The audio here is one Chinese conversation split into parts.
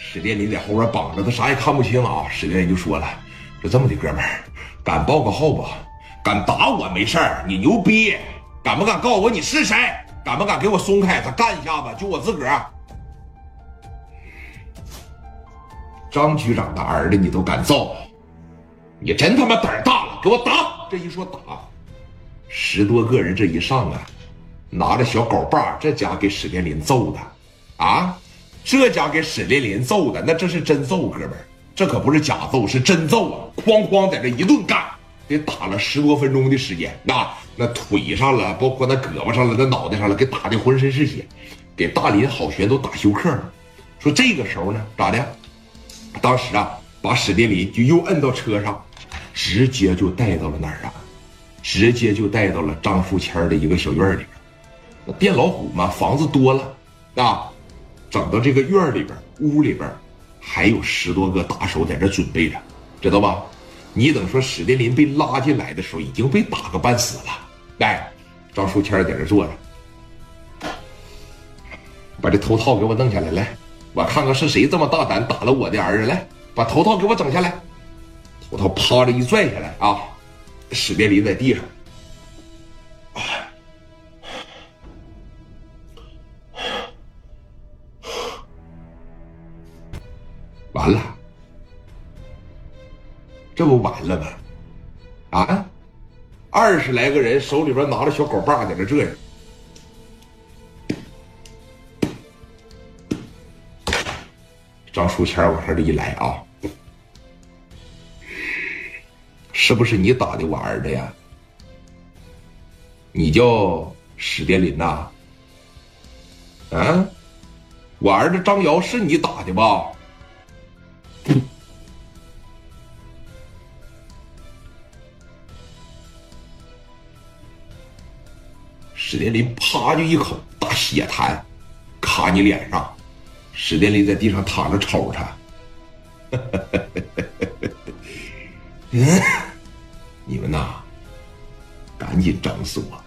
史殿林在后边绑着，他啥也看不清啊。史殿林就说了：“说这么的，哥们儿，敢报个号不？敢打我没事儿，你牛逼，敢不敢告诉我你是谁？敢不敢给我松开？他干一下子，就我自个儿。张局长的儿子你都敢揍，你真他妈胆大了！给我打！这一说打，十多个人这一上啊，拿着小镐把，这家给史殿林揍的，啊！”这家给史连林揍的，那这是真揍，哥们儿，这可不是假揍，是真揍啊！哐哐在这一顿干，给打了十多分钟的时间，那那腿上了，包括那胳膊上了，那脑袋上了，给打的浑身是血，给大林好悬都打休克了。说这个时候呢，咋的？当时啊，把史殿林就又摁到车上，直接就带到了哪儿啊？直接就带到了张富谦的一个小院里边。那电老虎嘛，房子多了啊。整到这个院里边，屋里边还有十多个打手在这准备着，知道吧？你等说史殿林被拉进来的时候，已经被打个半死了。来，张书谦在这坐着，把这头套给我弄下来，来，我看看是谁这么大胆打了我的儿子。来，把头套给我整下来，头套啪的一拽下来啊！史殿林在地上。完了，这不完了吗？啊，二十来个人手里边拿着小镐把在这这样。张书谦往这一来啊，是不是你打的我儿子呀？你叫史殿林呐？啊，我儿子张瑶是你打的吧？史殿林啪就一口大血痰，卡你脸上。史殿林在地上躺着瞅他。你们呐，赶紧整死我！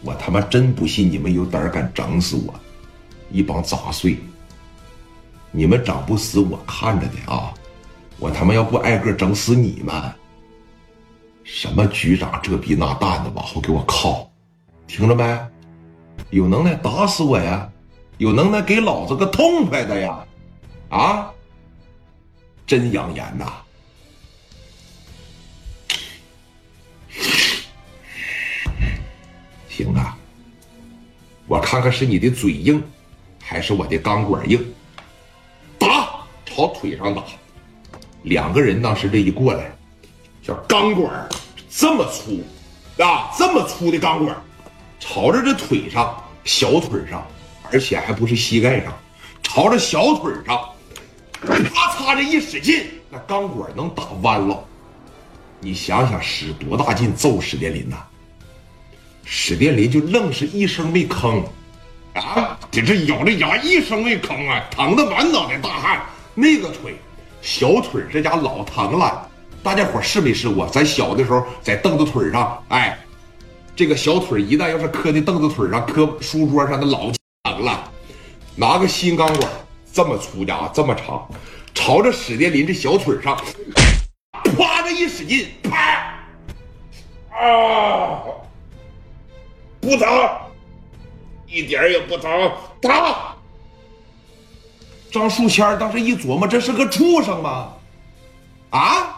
我他妈真不信你们有胆敢整死我！一帮杂碎！你们整不死我看着的啊！我他妈要不挨个整死你们！什么局长这逼那蛋的，往后给我靠！听着没？有能耐打死我呀！有能耐给老子个痛快的呀！啊！真养颜呐！行啊，我看看是你的嘴硬，还是我的钢管硬？打，朝腿上打！两个人当时这一过来，叫钢管这么粗啊，这么粗的钢管。朝着这腿上、小腿上，而且还不是膝盖上，朝着小腿上，咔嚓这一使劲，那钢管能打弯了。你想想，使多大劲揍史殿林呐？史殿林就愣是一声没吭，啊，这这咬着牙一声没吭啊，疼得满脑袋大汗。那个腿，小腿这家老疼了。大家伙试没试过？咱小的时候在凳子腿上，哎。这个小腿一旦要是磕在凳子腿上、磕书桌上，那老疼了。拿个新钢管，这么粗的啊，这么长，朝着史殿林这小腿上，啪的一使劲，啪，啊，不疼，一点也不疼，打。张树谦当时一琢磨，这是个畜生吗？啊？